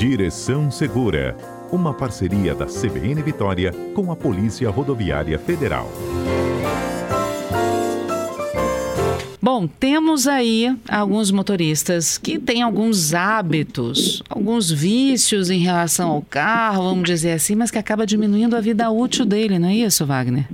Direção Segura, uma parceria da CBN Vitória com a Polícia Rodoviária Federal. Bom, temos aí alguns motoristas que têm alguns hábitos, alguns vícios em relação ao carro, vamos dizer assim, mas que acaba diminuindo a vida útil dele, não é isso, Wagner?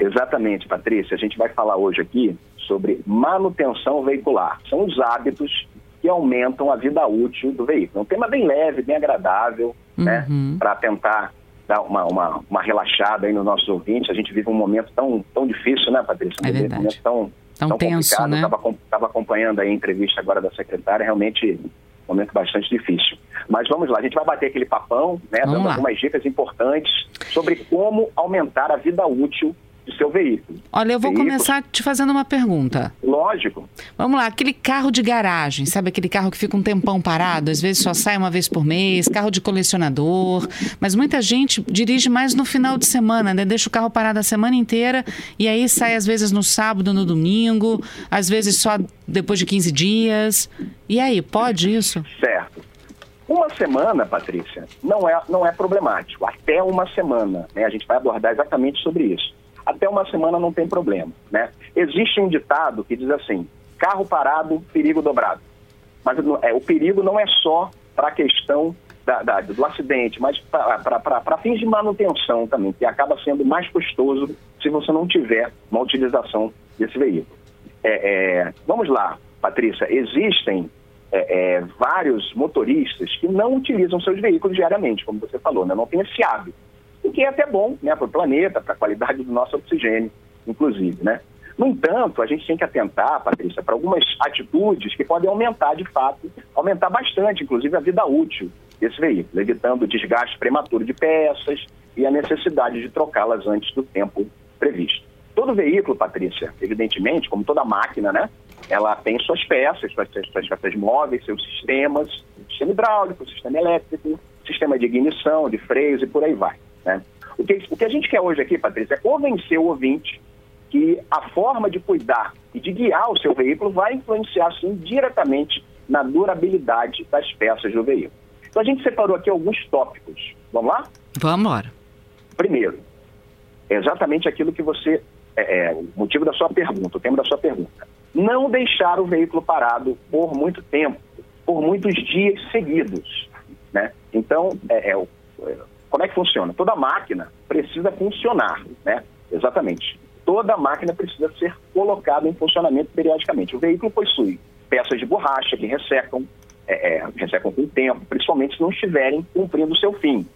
Exatamente, Patrícia. A gente vai falar hoje aqui sobre manutenção veicular. São os hábitos que aumentam a vida útil do veículo. É um tema bem leve, bem agradável, né, uhum. né, para tentar dar uma, uma, uma, relaxada aí nos nossos ouvintes. A gente vive um momento tão, tão difícil, né, Patrícia? É verdade. Um momento tão, tão, tão tenso, complicado. né? Estava acompanhando aí a entrevista agora da secretária, realmente um momento bastante difícil. Mas vamos lá, a gente vai bater aquele papão, né, vamos dando lá. algumas dicas importantes sobre como aumentar a vida útil seu veículo. Olha, eu vou veículo... começar te fazendo uma pergunta. Lógico. Vamos lá, aquele carro de garagem, sabe aquele carro que fica um tempão parado, às vezes só sai uma vez por mês, carro de colecionador, mas muita gente dirige mais no final de semana, né? Deixa o carro parado a semana inteira e aí sai às vezes no sábado, no domingo, às vezes só depois de 15 dias. E aí, pode isso? Certo. Uma semana, Patrícia, não é, não é problemático. Até uma semana. Né? A gente vai abordar exatamente sobre isso até uma semana não tem problema. Né? Existe um ditado que diz assim: carro parado, perigo dobrado. Mas é, o perigo não é só para a questão da, da, do acidente, mas para fins de manutenção também, que acaba sendo mais custoso se você não tiver uma utilização desse veículo. É, é, vamos lá, Patrícia, existem é, é, vários motoristas que não utilizam seus veículos diariamente, como você falou, né? não tem esse hábito o que é até bom né, para o planeta, para a qualidade do nosso oxigênio, inclusive. Né? No entanto, a gente tem que atentar, Patrícia, para algumas atitudes que podem aumentar, de fato, aumentar bastante, inclusive, a vida útil desse veículo, evitando o desgaste prematuro de peças e a necessidade de trocá-las antes do tempo previsto. Todo veículo, Patrícia, evidentemente, como toda máquina, né, ela tem suas peças, suas, suas peças móveis, seus sistemas, sistema hidráulico, sistema elétrico, sistema de ignição, de freios e por aí vai. Né? O, que, o que a gente quer hoje aqui, Patrícia, é convencer o ouvinte que a forma de cuidar e de guiar o seu veículo vai influenciar, sim, diretamente na durabilidade das peças do veículo. Então a gente separou aqui alguns tópicos. Vamos lá? Vamos embora. Primeiro, é exatamente aquilo que você. É, é, o motivo da sua pergunta, o tema da sua pergunta. Não deixar o veículo parado por muito tempo, por muitos dias seguidos. Né? Então, é, é, como é que funciona? Toda máquina precisa funcionar, né? Exatamente. Toda máquina precisa ser colocada em funcionamento periodicamente. O veículo possui peças de borracha que ressecam, é, é, ressecam com o tempo, principalmente se não estiverem cumprindo o seu fim.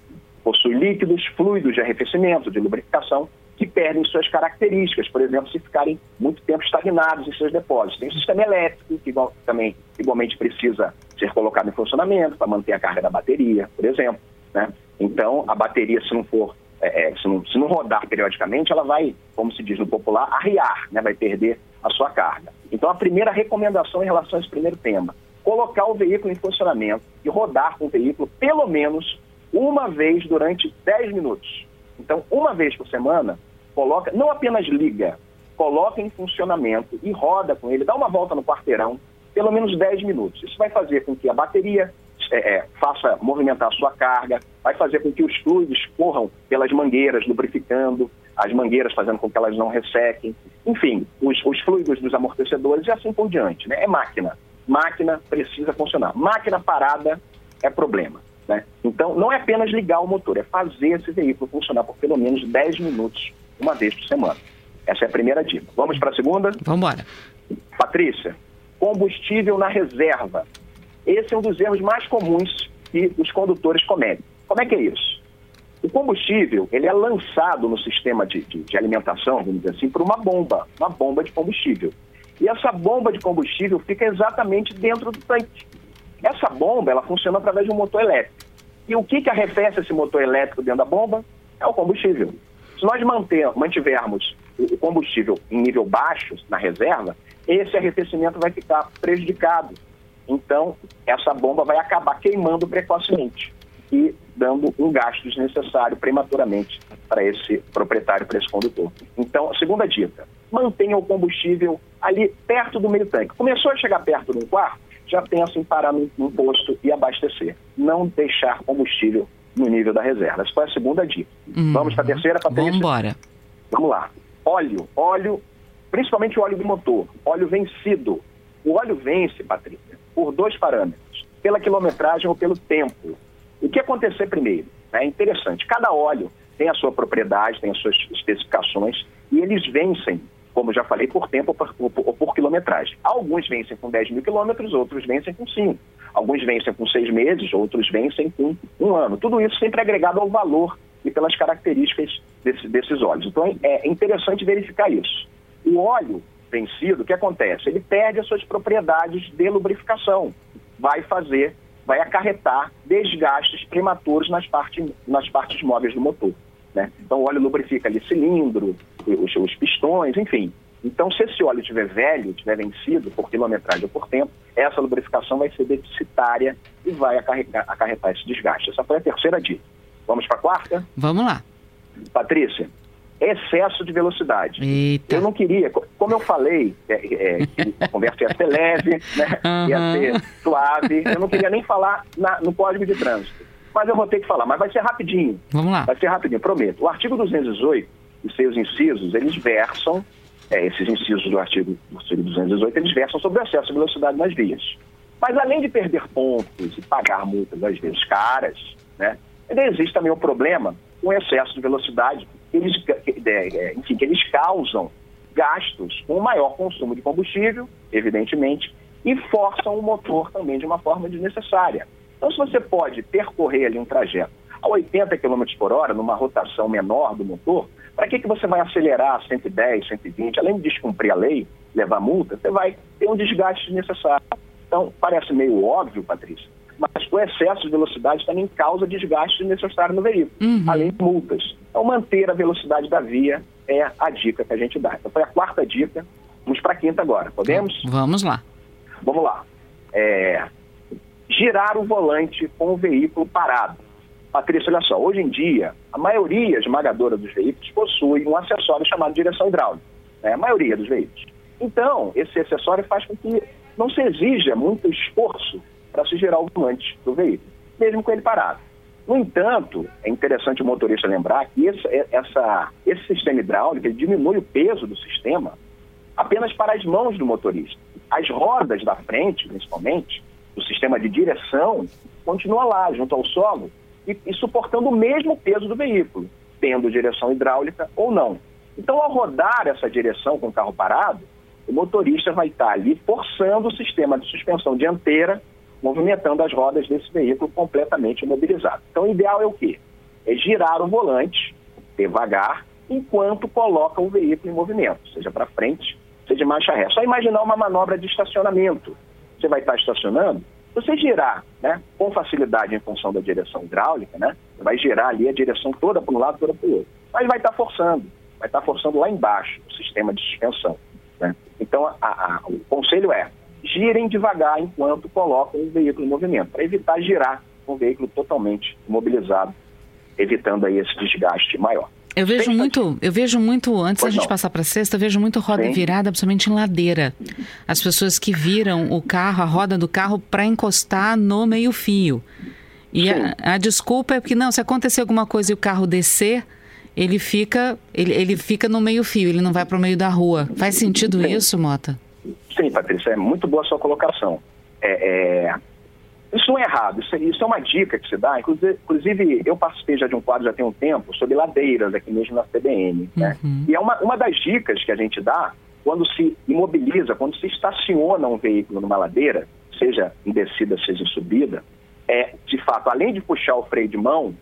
Possui líquidos, fluidos de arrefecimento, de lubrificação, que perdem suas características, por exemplo, se ficarem muito tempo estagnados em seus depósitos. Tem o sistema elétrico, que igual, também igualmente precisa ser colocado em funcionamento para manter a carga da bateria, por exemplo. Né? Então, a bateria, se não for, é, é, se, não, se não rodar periodicamente, ela vai, como se diz no popular, arriar, né? vai perder a sua carga. Então, a primeira recomendação em relação a esse primeiro tema, colocar o veículo em funcionamento e rodar com o veículo pelo menos uma vez durante 10 minutos. Então, uma vez por semana, coloca, não apenas liga, coloca em funcionamento e roda com ele, dá uma volta no quarteirão, pelo menos 10 minutos. Isso vai fazer com que a bateria é, é, faça movimentar a sua carga, vai fazer com que os fluidos corram pelas mangueiras, lubrificando as mangueiras, fazendo com que elas não ressequem. Enfim, os, os fluidos dos amortecedores e assim por diante. Né? É máquina. Máquina precisa funcionar. Máquina parada é problema. Né? Então, não é apenas ligar o motor, é fazer esse veículo funcionar por pelo menos 10 minutos, uma vez por semana. Essa é a primeira dica. Vamos para a segunda? Vamos embora. Patrícia, combustível na reserva. Esse é um dos erros mais comuns que os condutores cometem. Como é que é isso? O combustível ele é lançado no sistema de, de, de alimentação, vamos dizer assim, por uma bomba, uma bomba de combustível. E essa bomba de combustível fica exatamente dentro do tanque. Essa bomba ela funciona através de um motor elétrico. E o que, que arrefece esse motor elétrico dentro da bomba? É o combustível. Se nós manter, mantivermos o combustível em nível baixo na reserva, esse arrefecimento vai ficar prejudicado então, essa bomba vai acabar queimando precocemente e dando um gasto desnecessário prematuramente para esse proprietário, para esse condutor. Então, a segunda dica, mantenha o combustível ali perto do meio tanque. Começou a chegar perto de um quarto, já pensa em parar no, posto e abastecer. Não deixar combustível no nível da reserva. Essa foi a segunda dica. Uhum. Vamos para a terceira, Patrícia? Vamos embora. Vamos lá. Óleo. Óleo, principalmente o óleo do motor. Óleo vencido. O óleo vence, Patrícia, por dois parâmetros. Pela quilometragem ou pelo tempo. O que acontecer primeiro? É interessante. Cada óleo tem a sua propriedade, tem as suas especificações e eles vencem, como já falei, por tempo ou por, por, por, quilometragem. Alguns vencem com 10 mil quilômetros, outros vencem com 5. Alguns vencem com seis meses, outros vencem com um ano. Tudo isso sempre agregado ao valor e pelas características desse, desses óleos. Então é interessante verificar isso. O óleo vencido, o que acontece? Ele perde as suas propriedades de lubrificação. Vai fazer vai acarretar desgastes prematuros nas partes, nas partes móveis do motor. Né? Então, o óleo lubrifica ali cilindro, os, os pistões, enfim. Então, se esse óleo estiver velho, estiver vencido por quilometragem ou por tempo, essa lubrificação vai ser deficitária e vai acarretar, acarretar esse desgaste. Essa foi a terceira dica. Vamos para a quarta? Vamos lá. Patrícia, excesso de velocidade. Eita. Eu não queria, como eu falei, é, é, a conversa ia ser leve, né? uhum. ia ser suave, eu não queria nem falar na, no código de trânsito. Mas eu vou ter que falar, mas vai ser rapidinho. Vamos lá. Vai ser rapidinho, prometo. O artigo 218 e seus incisos, eles versam, é, esses incisos do artigo, do artigo 218, eles versam sobre o excesso de velocidade nas vias. Mas além de perder pontos e pagar multas, às vezes caras, né? Existe também o problema com excesso de velocidade eles, é, enfim, que eles causam gastos com maior consumo de combustível, evidentemente, e forçam o motor também de uma forma desnecessária. Então, se você pode percorrer ali um trajeto a 80 km por hora, numa rotação menor do motor, para que, que você vai acelerar a 110, 120? Além de descumprir a lei, levar multa, você vai ter um desgaste desnecessário. Então, parece meio óbvio, Patrícia, mas o excesso de velocidade também causa desgaste desnecessário no veículo, uhum. além de multas. Então, manter a velocidade da via é a dica que a gente dá. Então, foi a quarta dica. Vamos para a quinta agora. Podemos? Vamos lá. Vamos lá. É... Girar o volante com o veículo parado. Patrícia, olha só, hoje em dia, a maioria esmagadora dos veículos possui um acessório chamado direção hidráulica. Né? A maioria dos veículos. Então, esse acessório faz com que não se exija muito esforço para se girar o volante do veículo, mesmo com ele parado. No entanto, é interessante o motorista lembrar que esse, é, essa, esse sistema hidráulico diminui o peso do sistema apenas para as mãos do motorista. As rodas da frente, principalmente, do sistema de direção, continua lá, junto ao solo, e, e suportando o mesmo peso do veículo, tendo direção hidráulica ou não. Então, ao rodar essa direção com o carro parado, o motorista vai estar ali forçando o sistema de suspensão dianteira movimentando as rodas desse veículo completamente imobilizado. Então, o ideal é o quê? É girar o volante devagar enquanto coloca o veículo em movimento, seja para frente, seja marcha ré. Só imaginar uma manobra de estacionamento. Você vai estar estacionando, você girar né, com facilidade em função da direção hidráulica, né, você vai girar ali a direção toda para um lado, toda para o outro. Mas vai estar forçando, vai estar forçando lá embaixo o sistema de suspensão. Né? Então, a, a, o conselho é girem devagar enquanto colocam o veículo em movimento, para evitar girar o veículo totalmente imobilizado, evitando aí esse desgaste maior. Eu vejo muito, eu vejo muito, antes pois da gente não. passar para sexta, eu vejo muito roda Sim. virada, principalmente em ladeira. As pessoas que viram o carro, a roda do carro, para encostar no meio-fio. E a, a, desculpa é porque, não, se acontecer alguma coisa e o carro descer, ele fica, ele, ele fica no meio-fio, ele não vai para o meio da rua. Faz sentido Sim. isso, Mota? Sim, Patrícia, é muito boa a sua colocação. É, é, isso não é errado, isso, isso, é uma dica que se dá. Inclusive, inclusive, eu participei já de um quadro já tem um tempo sobre ladeiras aqui mesmo na CBN. Né? Uhum. E é uma, uma das dicas que a gente dá quando se imobiliza, quando se estaciona um veículo numa ladeira, seja em descida, seja em subida, é, de fato, além de puxar o freio de mão,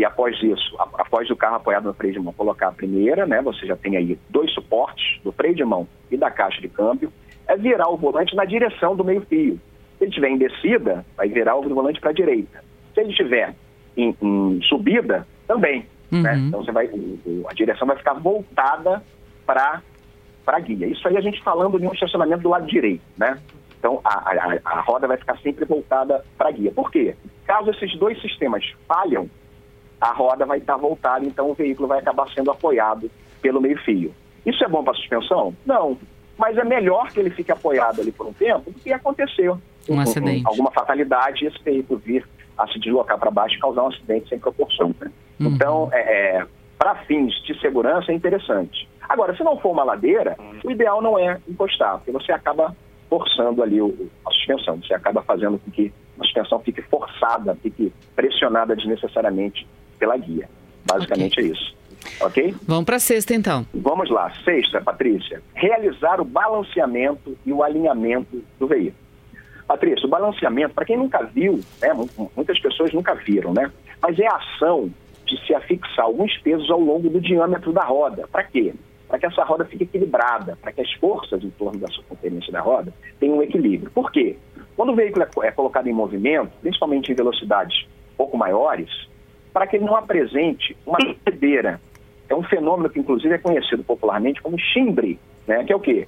e após isso, após o carro apoiado no freio de mão, colocar a primeira, né? Você já tem aí dois suportes do freio de mão e da caixa de câmbio é virar o volante na direção do meio-fio. Se ele estiver em descida, vai virar o volante para a direita. Se ele estiver em, em subida, também. Né? Uhum. Né? Então você vai, a direção vai ficar voltada para a guia. Isso aí a gente falando de um estacionamento do lado direito, né? Então a, a, a roda vai ficar sempre voltada para a guia. Por quê? Caso esses dois sistemas falham, a roda vai estar voltada, então o veículo vai acabar sendo apoiado pelo meio-fio. Isso é bom para a suspensão? Não mas é melhor que ele fique apoiado ali por um tempo do que aconteceu. um, um acidente. alguma fatalidade e esse veículo vir a se deslocar para baixo e causar um acidente sem proporção. Né? Uhum. Então, é, é para fins de segurança, é interessante. Agora, se não for uma ladeira, o ideal não é encostar, porque você acaba forçando ali o, a suspensão, você acaba fazendo com que a suspensão fique forçada, fique pressionada desnecessariamente pela guia. Basicamente okay. é isso. Ok? Vamos para a sexta, então. Vamos lá. Sexta, Patrícia. Realizar o balanceamento e o alinhamento do veículo. Patrícia, o balanceamento, para quem nunca viu, né, muitas pessoas nunca viram, né? Mas é a ação de se afixar alguns pesos ao longo do diâmetro da roda. Para quê? Para que essa roda fique equilibrada, para que as forças em torno da circunferência da roda tenham um equilíbrio. Por quê? Quando o veículo é, é colocado em movimento, principalmente em velocidades pouco maiores, para que ele não apresente uma cedeira. É um fenômeno que, inclusive, é conhecido popularmente como chimbre, né? que é o quê?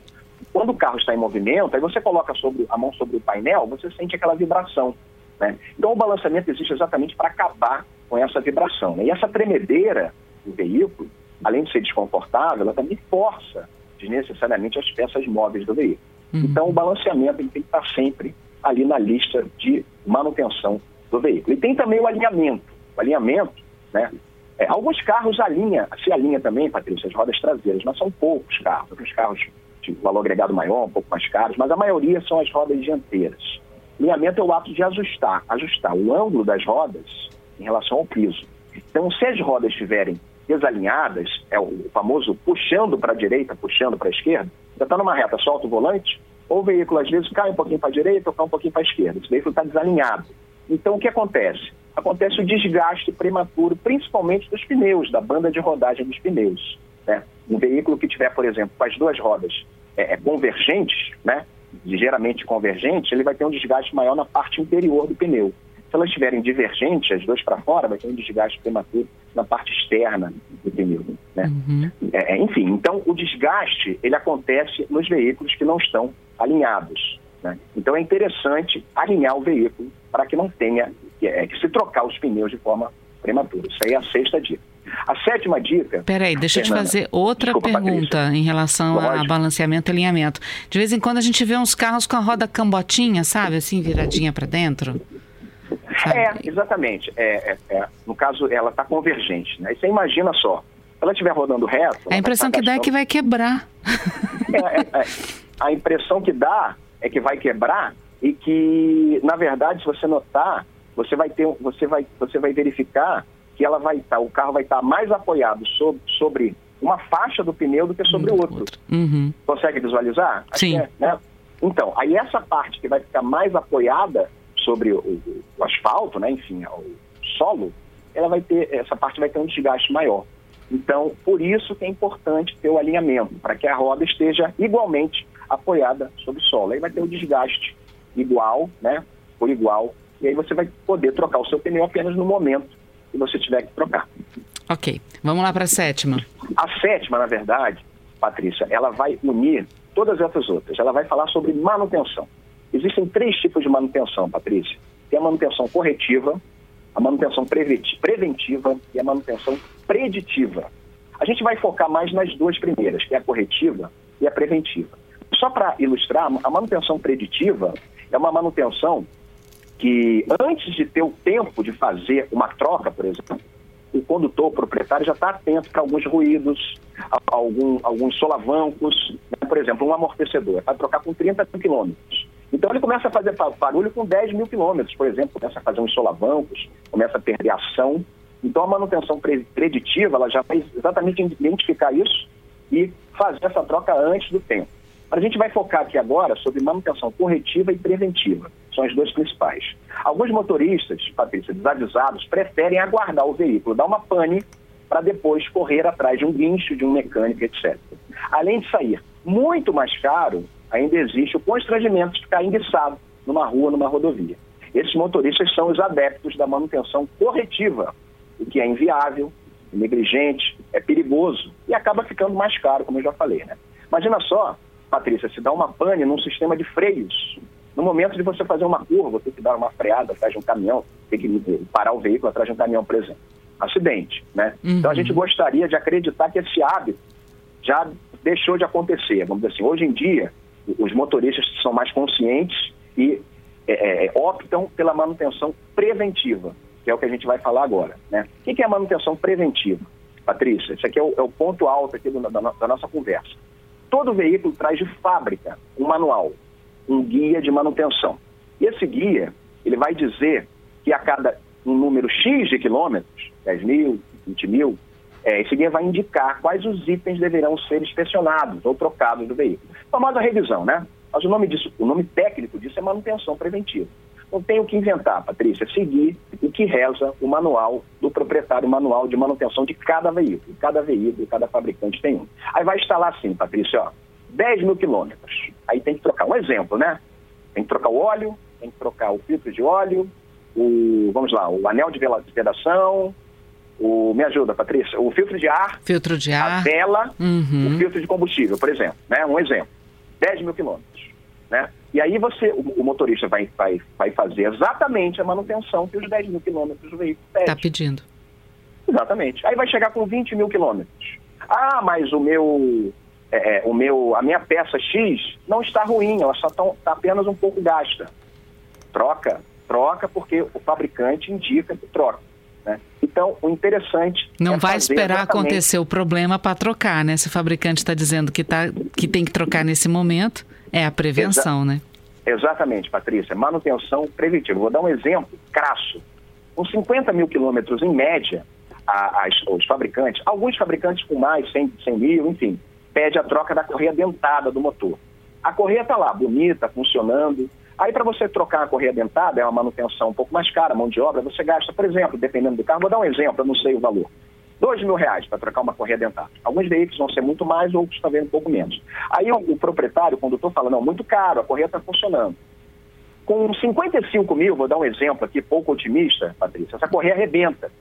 Quando o carro está em movimento, aí você coloca sobre, a mão sobre o painel, você sente aquela vibração. Né? Então, o balanceamento existe exatamente para acabar com essa vibração. Né? E essa tremedeira do veículo, além de ser desconfortável, ela também força desnecessariamente as peças móveis do veículo. Uhum. Então, o balanceamento tem que estar sempre ali na lista de manutenção do veículo. E tem também o alinhamento. Alinhamento, né? É, alguns carros alinha, se alinha também, Patrícia, as rodas traseiras, mas são poucos carros. Alguns carros de valor agregado maior, um pouco mais caros, mas a maioria são as rodas dianteiras. Alinhamento é o ato de ajustar, ajustar o ângulo das rodas em relação ao piso. Então, se as rodas estiverem desalinhadas, é o famoso puxando para a direita, puxando para a esquerda, você está numa reta, solta o volante, ou o veículo às vezes cai um pouquinho para a direita ou cai um pouquinho para a esquerda. Esse veículo está desalinhado. Então, o que acontece? Acontece o desgaste prematuro, principalmente dos pneus, da banda de rodagem dos pneus. Né? Um veículo que tiver, por exemplo, com as duas rodas é, é, convergentes, né? ligeiramente convergentes, ele vai ter um desgaste maior na parte interior do pneu. Se elas estiverem divergentes, as duas para fora, vai ter um desgaste prematuro na parte externa do pneu. Né? Uhum. É, é, enfim, então o desgaste ele acontece nos veículos que não estão alinhados. Né? Então é interessante alinhar o veículo para que não tenha é, que se trocar os pneus de forma prematura. Isso aí é a sexta dica. A sétima dica. Peraí, deixa eu te fazer outra desculpa, pergunta Patrícia. em relação Lógico. a balanceamento e alinhamento. De vez em quando a gente vê uns carros com a roda cambotinha, sabe? Assim, viradinha para dentro. Sabe? É, exatamente. É, é, é, no caso, ela está convergente. Né? E você imagina só, se ela estiver rodando reto. A impressão tá que dá é que vai quebrar. É, é, é, a impressão que dá é que vai quebrar e que, na verdade, se você notar, você vai ter, você vai, você vai verificar que ela vai estar, tá, o carro vai estar tá mais apoiado sobre, sobre uma faixa do pneu do que sobre o outro. Uhum. Consegue visualizar? Sim. É, né? Então, aí essa parte que vai ficar mais apoiada sobre o, o, o, asfalto, né, enfim, o solo, ela vai ter, essa parte vai ter um desgaste maior. Então, por isso que é importante ter o alinhamento, para que a roda esteja igualmente apoiada sobre o solo. Aí vai ter o desgaste igual, né, por igual, e aí você vai poder trocar o seu pneu apenas no momento que você tiver que trocar. Ok, vamos lá para a sétima. A sétima, na verdade, Patrícia, ela vai unir todas essas outras. Ela vai falar sobre manutenção. Existem três tipos de manutenção, Patrícia. Tem a manutenção corretiva, a manutenção preventiva e a manutenção preditiva. A gente vai focar mais nas duas primeiras, que é a corretiva e a preventiva. Só para ilustrar, a manutenção preditiva é uma manutenção que antes de ter o tempo de fazer uma troca, por exemplo, o condutor, o proprietário, já está atento para alguns ruídos, algum, alguns solavancos, né? por exemplo, um amortecedor, vai trocar com 30 quilômetros. Então ele começa a fazer barulho com 10 mil quilômetros, por exemplo, começa a fazer uns solavancos, começa a perder ação. Então a manutenção preditiva ela já vai exatamente identificar isso e fazer essa troca antes do tempo. A gente vai focar aqui agora sobre manutenção corretiva e preventiva. São as duas principais. Alguns motoristas, Patrícia, desavisados, preferem aguardar o veículo dar uma pane para depois correr atrás de um guincho, de um mecânico, etc. Além de sair muito mais caro, ainda existe o constrangimento de ficar enguiçado numa rua, numa rodovia. Esses motoristas são os adeptos da manutenção corretiva, o que é inviável, negligente, é perigoso e acaba ficando mais caro, como eu já falei. Né? Imagina só Patrícia, se dá uma pane num sistema de freios. No momento de você fazer uma curva, você tem que dar uma freada atrás de um caminhão, tem que parar o veículo atrás de um caminhão, por exemplo. Acidente, né? Uhum. Então a gente gostaria de acreditar que esse hábito já deixou de acontecer. Vamos dizer assim, hoje em dia, os motoristas são mais conscientes e é, é, optam pela manutenção preventiva, que é o que a gente vai falar agora. Né? O que é a manutenção preventiva? Patrícia, esse aqui é o, é o ponto alto aqui do, da, da nossa conversa. Todo veículo traz de fábrica um manual, um guia de manutenção. E esse guia, ele vai dizer que a cada um número X de quilômetros, 10 mil, 20 mil, é, esse guia vai indicar quais os itens deverão ser inspecionados ou trocados do veículo. Famosa revisão, né? Mas o nome, disso, o nome técnico disso é manutenção preventiva. Não tenho que inventar, Patrícia, seguir o que reza o manual do proprietário, o manual de manutenção de cada veículo. Cada veículo, cada fabricante tem um. Aí vai lá assim, Patrícia, ó, 10 mil quilômetros. Aí tem que trocar um exemplo, né? Tem que trocar o óleo, tem que trocar o filtro de óleo, o, vamos lá, o anel de vedação, o, me ajuda, Patrícia, o filtro de ar, filtro de ar. a vela, uhum. o filtro de combustível, por exemplo, né? Um exemplo, 10 mil quilômetros, né? E aí você, o, o, motorista vai, vai, vai fazer exatamente a manutenção que os 10 mil quilômetros do veículo pede. Está pedindo. Exatamente. Aí vai chegar com 20 mil quilômetros. Ah, mas o meu, é, é, o meu, a minha peça X não está ruim, ela só está tá apenas um pouco gasta. Troca, troca porque o fabricante indica que troca. Então, o interessante. Não é vai esperar exatamente... acontecer o problema para trocar, né? Se o fabricante está dizendo que, tá, que tem que trocar nesse momento, é a prevenção, Exa... né? Exatamente, Patrícia. Manutenção preventiva. Vou dar um exemplo crasso. Com 50 mil quilômetros em média, a, as, os fabricantes, alguns fabricantes com mais, 100, 100 mil, enfim, pede a troca da correia dentada do motor. A correia está lá, bonita, funcionando, Aí, para você trocar a correia dentada, é uma manutenção um pouco mais cara, mão de obra, você gasta, por exemplo, dependendo do carro, vou dar um exemplo, eu não sei o valor. Dois mil reais para trocar uma correia dentada. Alguns veículos vão ser muito mais, outros talvez um pouco menos. Aí o, o proprietário, o condutor, fala, não, muito caro, a correia está funcionando. Com 55 mil, vou dar um exemplo aqui, pouco otimista, Patrícia, essa correia arrebenta.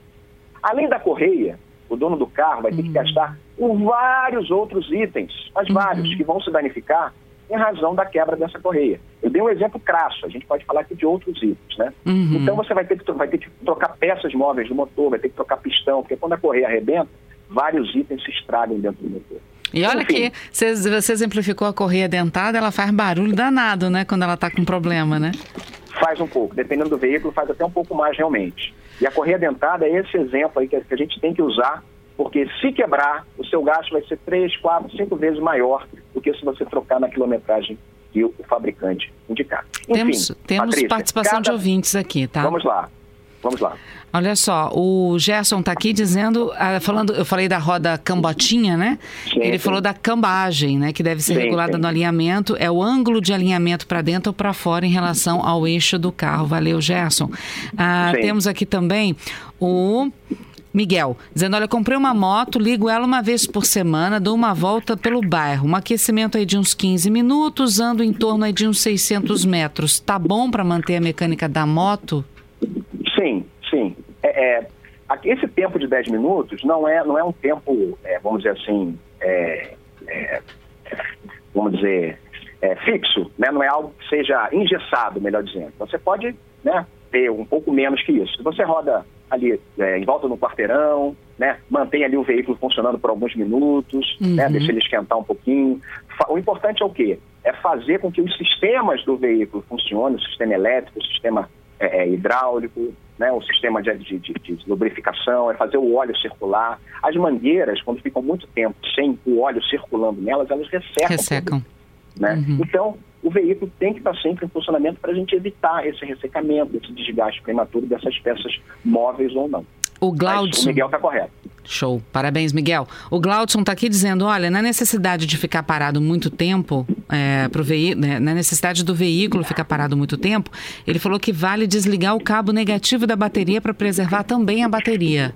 Além da correia, o dono do carro vai ter que uhum. gastar com vários outros itens, mas vários, uhum. que vão se danificar em razão da quebra dessa correia. Eu dei um exemplo crasso, a gente pode falar aqui de outros itens, né? Uhum. Então você vai ter, que, vai ter que trocar peças móveis do motor, vai ter que trocar pistão, porque quando a correia arrebenta, vários itens se estragam dentro do motor. E olha Enfim, que você, você exemplificou a correia dentada, ela faz barulho danado, né? Quando ela está com problema, né? Faz um pouco, dependendo do veículo, faz até um pouco mais realmente. E a correia dentada é esse exemplo aí que a gente tem que usar porque se quebrar, o seu gasto vai ser três, quatro, cinco vezes maior do que se você trocar na quilometragem que o fabricante indicar. Enfim, temos temos Patrícia, participação cada... de ouvintes aqui, tá? Vamos lá. Vamos lá. Olha só, o Gerson está aqui dizendo, ah, falando, eu falei da roda cambotinha, né? Sim, Ele sim. falou da cambagem, né? Que deve ser sim, regulada no alinhamento. É o ângulo de alinhamento para dentro ou para fora em relação ao eixo do carro. Valeu, Gerson. Ah, temos aqui também o Miguel, dizendo: Olha, comprei uma moto, ligo ela uma vez por semana, dou uma volta pelo bairro. Um aquecimento aí de uns 15 minutos, ando em torno aí de uns 600 metros. Tá bom para manter a mecânica da moto? Sim, sim. É, é, esse tempo de 10 minutos não é, não é um tempo, é, vamos dizer assim, é, é, vamos dizer, é, fixo, né? não é algo que seja engessado, melhor dizendo. Você pode né, ter um pouco menos que isso. Se você roda ali é, em volta no quarteirão, né? Mantém ali o veículo funcionando por alguns minutos, né? uhum. né? Deixa ele esquentar um pouquinho. O importante é o quê? É fazer com que os sistemas do veículo funcionem, o sistema elétrico, o sistema é, é, hidráulico, né? o sistema de, de, de, de, lubrificação, é fazer o óleo circular. As mangueiras, quando ficam muito tempo sem o óleo circulando nelas, elas ressecam. Ressecam. Né? Uhum. Então, o veículo tem que estar sempre em funcionamento para a gente evitar esse ressecamento, esse desgaste prematuro dessas peças móveis ou não. O Glaudson. o Miguel está correto. Show. Parabéns, Miguel. O Glaudson está aqui dizendo: olha, na necessidade de ficar parado muito tempo, é, pro né, na necessidade do veículo ficar parado muito tempo, ele falou que vale desligar o cabo negativo da bateria para preservar também a bateria.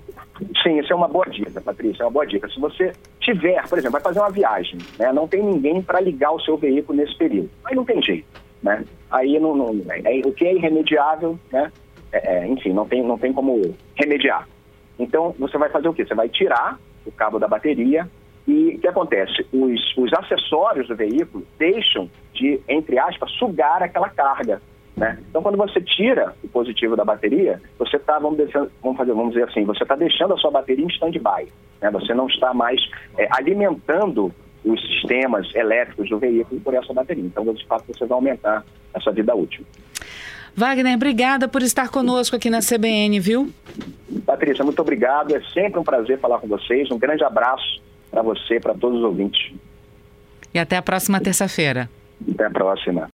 Sim, isso é uma boa dica, Patrícia, é uma boa dica. Se você tiver, por exemplo, vai fazer uma viagem, né, não tem ninguém para ligar o seu veículo nesse período, aí não tem jeito, né? Aí não, não é, o que é irremediável, né? É, é, enfim, não tem, não tem como remediar. Então, você vai fazer o quê? Você vai tirar o cabo da bateria e o que acontece? Os, os acessórios do veículo deixam de, entre aspas, sugar aquela carga né? Então, quando você tira o positivo da bateria, você está, vamos, vamos, fazer, vamos dizer assim, você está deixando a sua bateria em stand-by. Né? Você não está mais é, alimentando os sistemas elétricos do veículo por essa bateria. Então, de fato, você vai aumentar essa vida útil. Wagner, obrigada por estar conosco aqui na CBN, viu? Patrícia, muito obrigado. É sempre um prazer falar com vocês. Um grande abraço para você, para todos os ouvintes. E até a próxima terça-feira. Até a próxima.